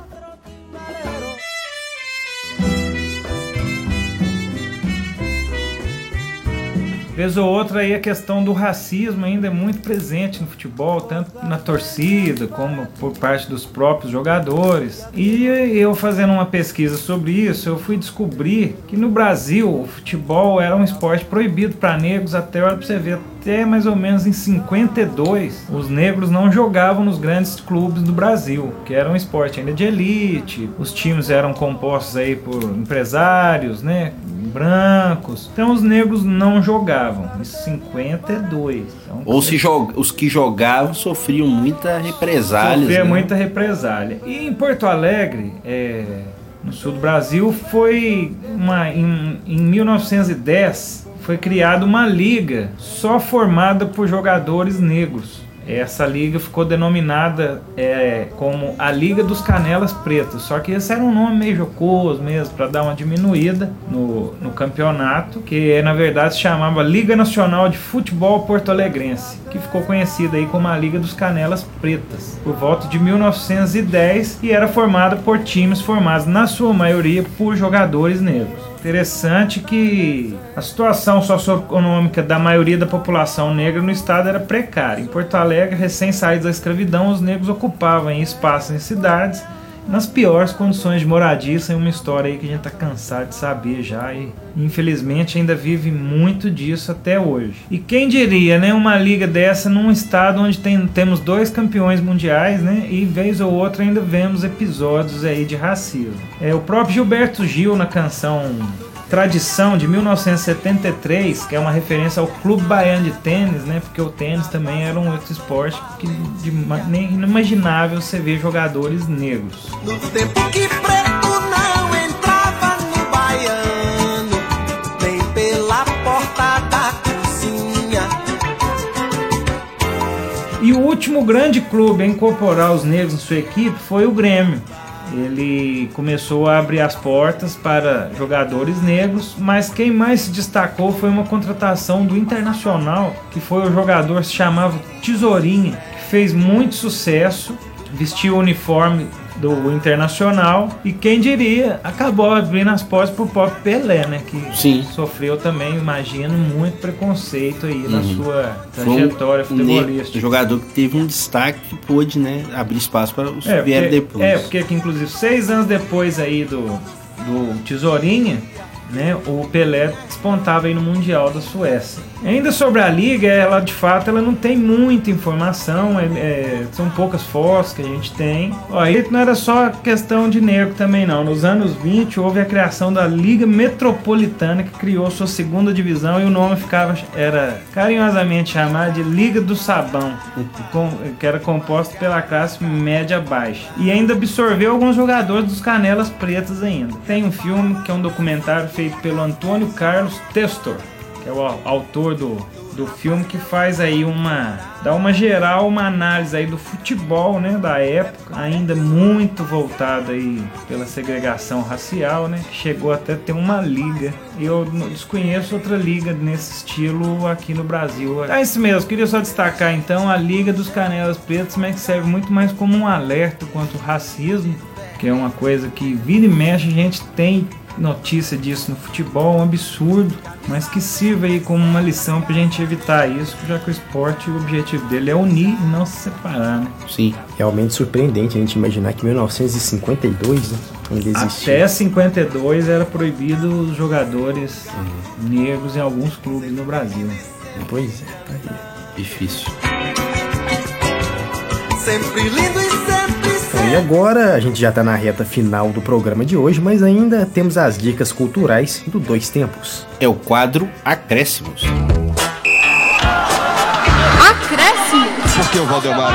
S2: Vez ou outra aí a questão do racismo ainda é muito presente no futebol, tanto na torcida como por parte dos próprios jogadores. E eu fazendo uma pesquisa sobre isso, eu fui descobrir que no Brasil o futebol era um esporte proibido para negros até, olha pra você ver, até mais ou menos em 52, os negros não jogavam nos grandes clubes do Brasil, que era um esporte ainda de elite. Os times eram compostos aí por empresários, né, brancos. Então os negros não jogavam. Em 52. Então,
S3: Ou se jo- os que jogavam sofriam muita represália.
S2: Sofria
S3: né?
S2: muita represália. E em Porto Alegre, é, no sul do Brasil, foi uma, em, em 1910 foi criada uma liga só formada por jogadores negros. Essa liga ficou denominada é, como a Liga dos Canelas Pretas, só que esse era um nome meio jocoso mesmo, para dar uma diminuída no, no campeonato, que na verdade se chamava Liga Nacional de Futebol Porto Alegrense, que ficou conhecida aí como a Liga dos Canelas Pretas, por volta de 1910 e era formada por times formados na sua maioria por jogadores negros. Interessante que a situação socioeconômica da maioria da população negra no estado era precária. Em Porto Alegre, recém saídos da escravidão, os negros ocupavam espaços em cidades nas piores condições de moradia. Isso é uma história aí que a gente tá cansado de saber já e infelizmente ainda vive muito disso até hoje. E quem diria, né, uma liga dessa num estado onde tem, temos dois campeões mundiais, né, e vez ou outra ainda vemos episódios aí de racismo. É o próprio Gilberto Gil na canção Tradição de 1973, que é uma referência ao Clube Baiano de Tênis, né? Porque o tênis também era um outro esporte que de, nem inimaginável você ver jogadores negros.
S12: No tempo que preto não entrava no baiano, nem pela porta da cozinha.
S2: E o último grande clube a incorporar os negros em sua equipe foi o Grêmio. Ele começou a abrir as portas para jogadores negros, mas quem mais se destacou foi uma contratação do Internacional, que foi o jogador que se chamava Tesourinha, que fez muito sucesso, vestiu o uniforme do Internacional e quem diria acabou abrindo as portas pro próprio Pelé, né? Que
S3: Sim.
S2: sofreu também, imagino, muito preconceito aí na
S3: Uhum.
S2: sua
S3: Foi um
S2: trajetória
S3: ne-
S2: futebolística.
S3: jogador que teve um destaque que pôde, né, abrir espaço para os
S2: É,
S3: que depois.
S2: é, porque que, inclusive seis anos depois aí do, do Tesourinha, né, o Pelé despontava aí no Mundial da Suécia. Ainda sobre a liga, ela de fato ela não tem muita informação, é- é, são poucas fotos que a gente tem. E não era só questão de negro também não. Nos anos 20 houve a criação da Liga Metropolitana que criou sua segunda divisão e o nome ficava era carinhosamente chamado de Liga do Sabão, com- que era composta pela classe média baixa. E ainda absorveu alguns jogadores dos Canelas Pretas ainda. Tem um filme que é um documentário feito pelo Antônio Carlos Testor, que é o au- autor do, do filme que faz aí uma dá uma geral, uma análise aí do futebol, né, da época, ainda muito voltada aí pela segregação racial, né, chegou até a ter uma liga. Eu desconheço outra liga nesse estilo aqui no Brasil. É isso mesmo, queria só destacar então a Liga dos Canelas Pretas, mas que serve muito mais como um alerta quanto ao racismo, que é uma coisa que vira e mexe a gente tem notícia disso no futebol, um absurdo, mas que sirva aí como uma lição pra gente evitar isso, já que o esporte, o objetivo dele é unir e não se separar, né?
S3: Sim.
S1: Realmente surpreendente a gente imaginar que em 1952 né, ainda existia.
S2: Até 52 era proibido os jogadores negros em alguns clubes no Brasil.
S1: Pois é.
S3: Difícil.
S12: Sempre lindo e sempre
S1: e agora a gente já tá na reta final do programa de hoje, mas ainda temos as dicas culturais do Dois Tempos.
S3: É o quadro Acréscimos.
S13: Acréscimo.
S7: Por que o Valdemar?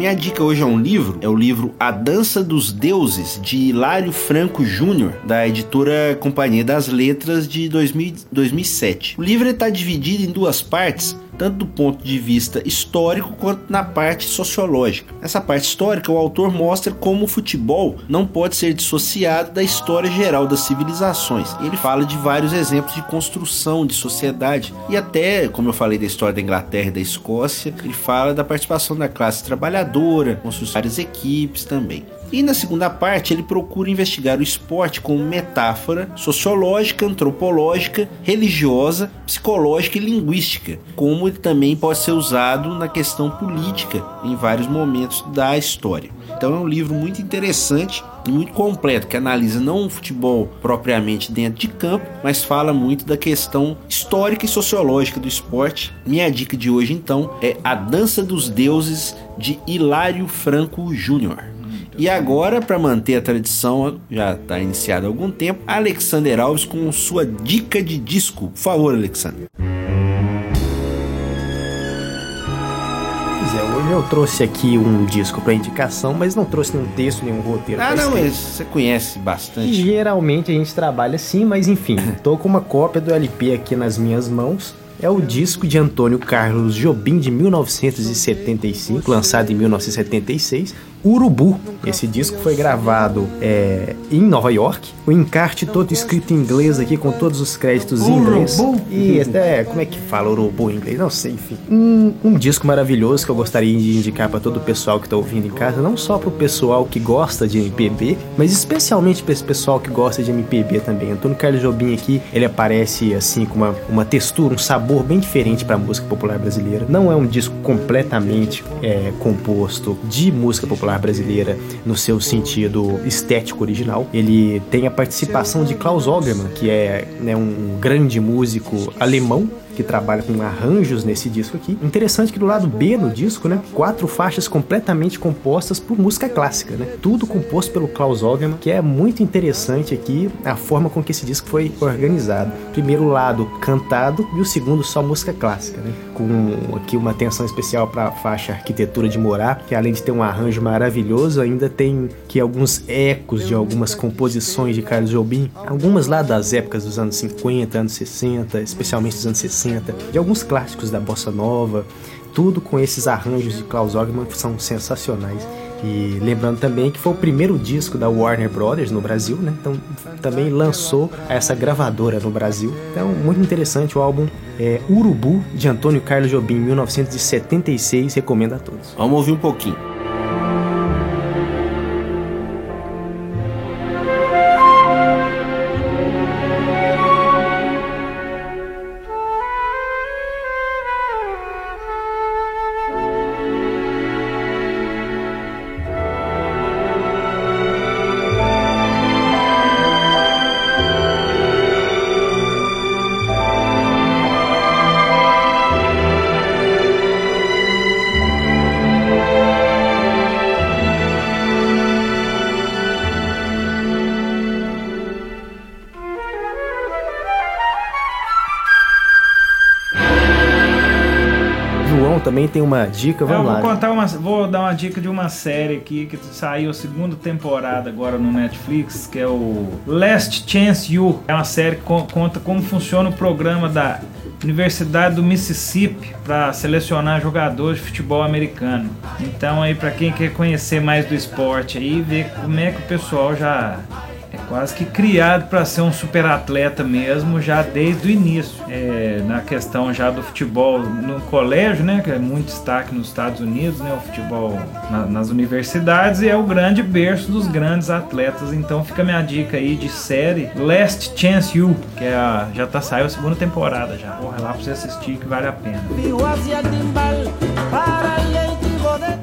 S3: Minha dica hoje é um livro, é o livro A Dança dos Deuses, de Hilário Franco Júnior, da editora Companhia das Letras de 2000 2007. O livro está dividido em duas partes, tanto do ponto de vista histórico quanto na parte sociológica. Nessa parte histórica, o autor mostra como o futebol não pode ser dissociado da história geral das civilizações. Ele fala de vários exemplos de construção de sociedade e até, como eu falei da história da Inglaterra e da Escócia, ele fala da participação da classe trabalhadora, com suas várias equipes também. E na segunda parte, ele procura investigar o esporte como metáfora sociológica, antropológica, religiosa, psicológica e linguística, como ele também pode ser usado na questão política em vários momentos da história. Então é um livro muito interessante e muito completo, que analisa não o futebol propriamente dentro de campo, mas fala muito da questão histórica e sociológica do esporte. Minha dica de hoje então é A Dança dos Deuses de Hilário Franco Júnior. E agora, para manter a tradição, já está iniciada há algum tempo, Alexander Alves com sua dica de disco. Por favor, Alexander.
S1: Pois é, hoje Eu trouxe aqui um disco para indicação, mas não trouxe nenhum texto, nenhum roteiro.
S3: Ah, não, mas você conhece bastante.
S1: Geralmente a gente trabalha assim, mas enfim, tô com uma cópia do LP aqui nas minhas mãos. É o disco de Antônio Carlos Jobim de 1975, lançado em 1976. Urubu. Esse disco foi gravado é, em Nova York. O encarte todo escrito em inglês aqui, com todos os créditos em inglês.
S2: Urubu?
S1: E é, como é que fala urubu em inglês? Não sei, enfim. Um, um disco maravilhoso que eu gostaria de indicar para todo o pessoal que tá ouvindo em casa, não só pro pessoal que gosta de MPB, mas especialmente para esse pessoal que gosta de MPB também. Antônio Carlos Jobim aqui, ele aparece assim com uma, uma textura, um sabor bem diferente para a música popular brasileira. Não é um disco completamente é, composto de música popular brasileira no seu sentido estético original. Ele tem a participação de Klaus Ogerman, que é né, um grande músico alemão que trabalha com arranjos nesse disco aqui. Interessante que do lado B no disco, né, quatro faixas completamente compostas por música clássica, né? Tudo composto pelo Klaus Ogerman, que é muito interessante aqui a forma com que esse disco foi organizado. Primeiro lado cantado e o segundo só música clássica, né? Com aqui uma atenção especial para a faixa Arquitetura de Morar, que além de ter um arranjo maravilhoso, ainda tem que alguns ecos de algumas composições de Carlos Jobim, algumas lá das épocas dos anos 50, anos 60, especialmente dos anos 60, de alguns clássicos da bossa nova, tudo com esses arranjos de Klaus Ogerman que são sensacionais. E lembrando também que foi o primeiro disco da Warner Brothers no Brasil, né? Então também lançou essa gravadora no Brasil. Então, muito interessante o álbum é, Urubu, de Antônio Carlos Jobim, 1976. Recomendo a todos.
S3: Vamos ouvir um pouquinho.
S1: Dica,
S2: Eu
S1: vamos
S2: vou
S1: lá.
S2: contar uma, vou dar uma dica de uma série aqui que saiu a segunda temporada agora no Netflix, que é o Last Chance You. É uma série que co- conta como funciona o programa da Universidade do Mississippi para selecionar jogadores de futebol americano. Então aí para quem quer conhecer mais do esporte aí, ver como é que o pessoal já é quase que criado para ser um super atleta mesmo, já desde o início. É, na questão já do futebol no colégio, né, que é muito destaque nos Estados Unidos, né, o futebol na- nas universidades, e é o grande berço dos grandes atletas. Então fica minha dica aí de série Last Chance You, que é a- já tá saiu a segunda temporada já. Corre lá pra você assistir que vale a pena.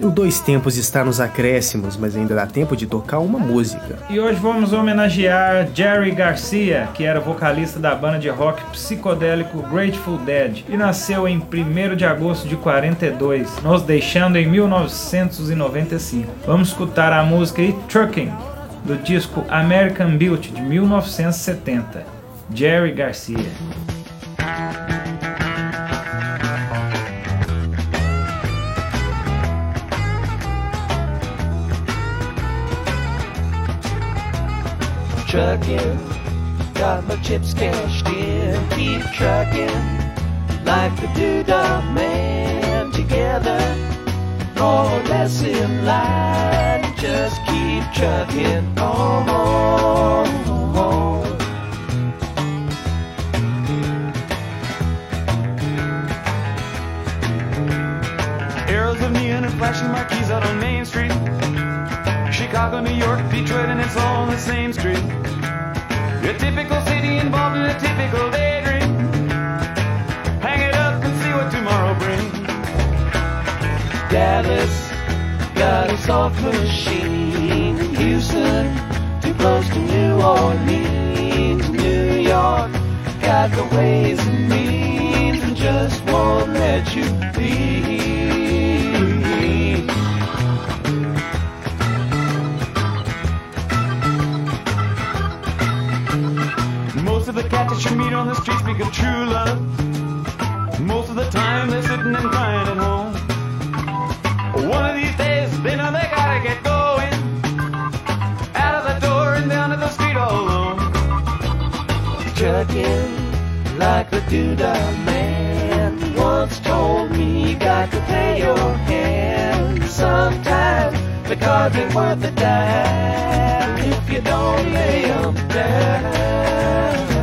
S1: O Dois Tempos está nos acréscimos, mas ainda dá tempo de tocar uma música.
S2: E hoje vamos homenagear Jerry Garcia, que era vocalista da banda de rock psicodélico Grateful Dead e nasceu em 1 de agosto de 42, nos deixando em 1995. Vamos escutar a música aí, Trucking, do disco American Beauty de 1970. Jerry Garcia.
S12: Trucking. Got my chips cashed in. Keep trucking like the doodah man together. More or less in line. Just keep trucking on.
S14: Arrows of neon and flashing marquees out on Main Street. Chicago, New York, Detroit, and it's all on the same street. A typical city involved in a typical daydream. Hang it up and see what tomorrow brings.
S12: Dallas got a soft machine. Houston, too close to New Orleans. New York got the ways and means and just won't let you be.
S14: street speak of true love. Most of the time they're sitting and crying at home.
S12: One of these days they know they gotta get going. Out of the door and down to the street all alone.
S14: Chugging like the doodah man once told me you
S12: got to
S14: pay your hand. Sometimes the cards ain't worth a dime if you don't lay
S12: 'em down.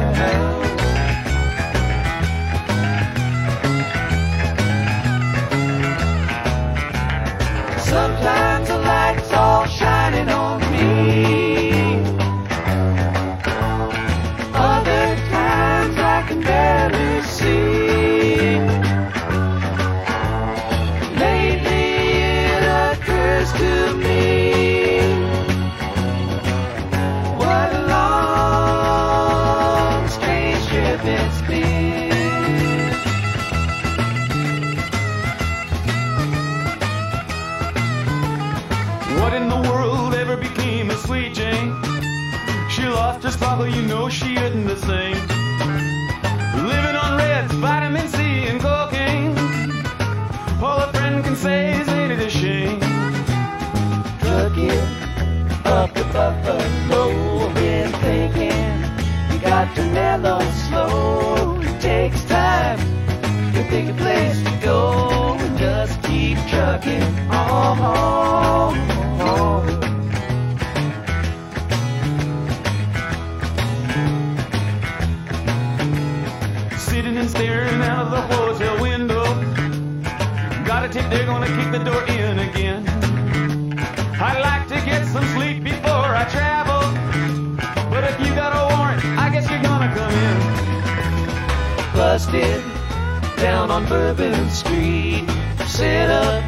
S12: Bourbon Street, set up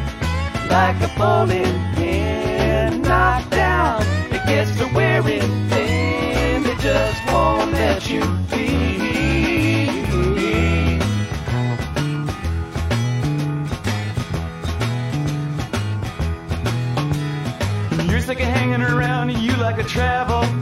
S12: like a bowling pin, knocked down. It gets to wearing thin, they just won't let you be.
S14: You're sick of hanging around and you like to travel.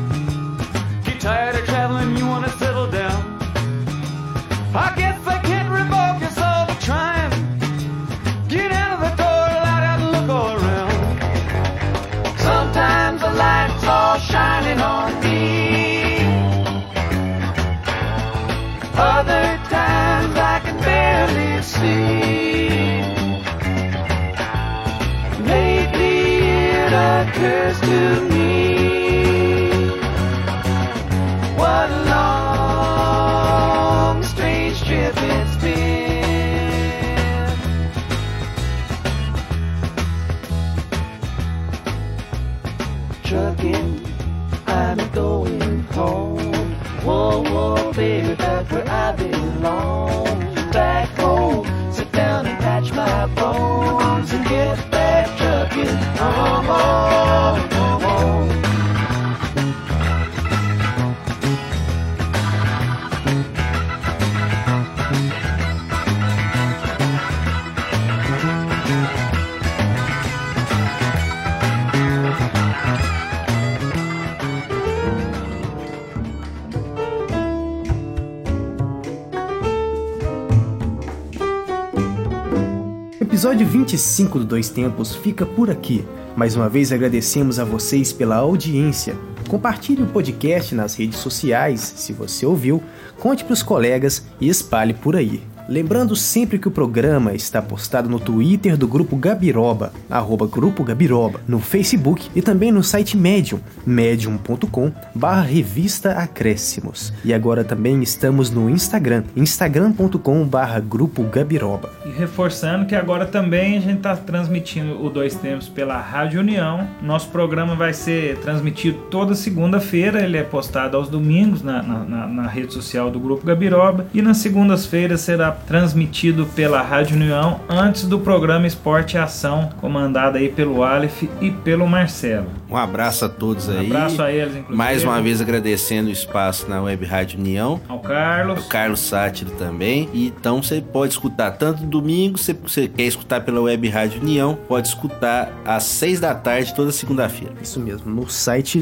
S1: 25 do Dois Tempos fica por aqui. Mais uma vez agradecemos a vocês pela audiência. Compartilhe o podcast nas redes sociais, se você ouviu, conte para os colegas e espalhe por aí. Lembrando sempre que o programa está postado no Twitter do Grupo Gabiroba, arroba Grupo Gabiroba, no Facebook e também no site Medium, medium.com barra revista Acréscimos. E agora também estamos no Instagram, instagram.com barra Grupo Gabiroba.
S2: E reforçando que agora também a gente está transmitindo o Dois Tempos pela Rádio União. Nosso programa vai ser transmitido toda segunda-feira, ele é postado aos domingos na, na, na- rede social do Grupo Gabiroba. E nas segundas-feiras será transmitido pela Rádio União antes do programa Esporte e Ação, comandado aí pelo Aleph e pelo Marcelo.
S3: Um abraço a todos aí.
S2: abraço a eles, inclusive.
S3: Mais uma vez agradecendo o espaço na Web Rádio União.
S2: Ao Carlos.
S3: O Carlos Sátiro também. E então você pode escutar tanto no domingo, se você quer escutar pela Web Rádio União, pode escutar às seis da tarde toda segunda-feira.
S1: Isso mesmo, no site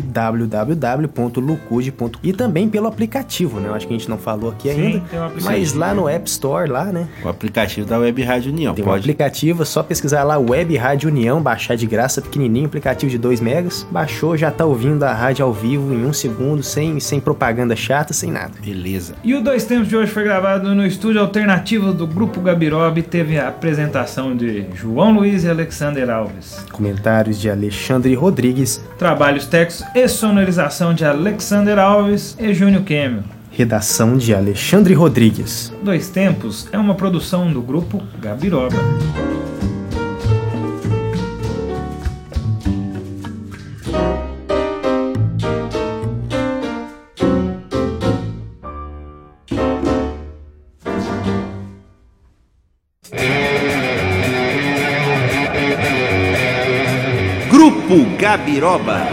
S1: www.lucude.com e também pelo aplicativo, né? Eu acho que a gente não falou aqui
S2: Sim,
S1: ainda,
S2: tem um aplicativo.
S1: mas lá no App Store lá, né?
S3: O aplicativo da Web Rádio União.
S1: Tem um
S3: Pode.
S1: aplicativo, é só pesquisar lá Web Rádio União, baixar de graça, pequenininho, aplicativo de 2 megas. Baixou, já tá ouvindo a rádio ao vivo em um segundo, sem, sem propaganda chata, sem nada.
S3: Beleza.
S2: E o Dois Tempos de hoje foi gravado no estúdio alternativo do Grupo Gabiroba e teve a apresentação de João Luiz e Alexander Alves.
S1: Comentários de Alexandre Rodrigues,
S2: Trabalhos textos e sonorização de Alexander Alves e Júnior Kemel.
S1: redação de Alexandre Rodrigues.
S2: Dois Tempos é uma produção do Grupo Gabiroba.
S3: Grupo Gabiroba.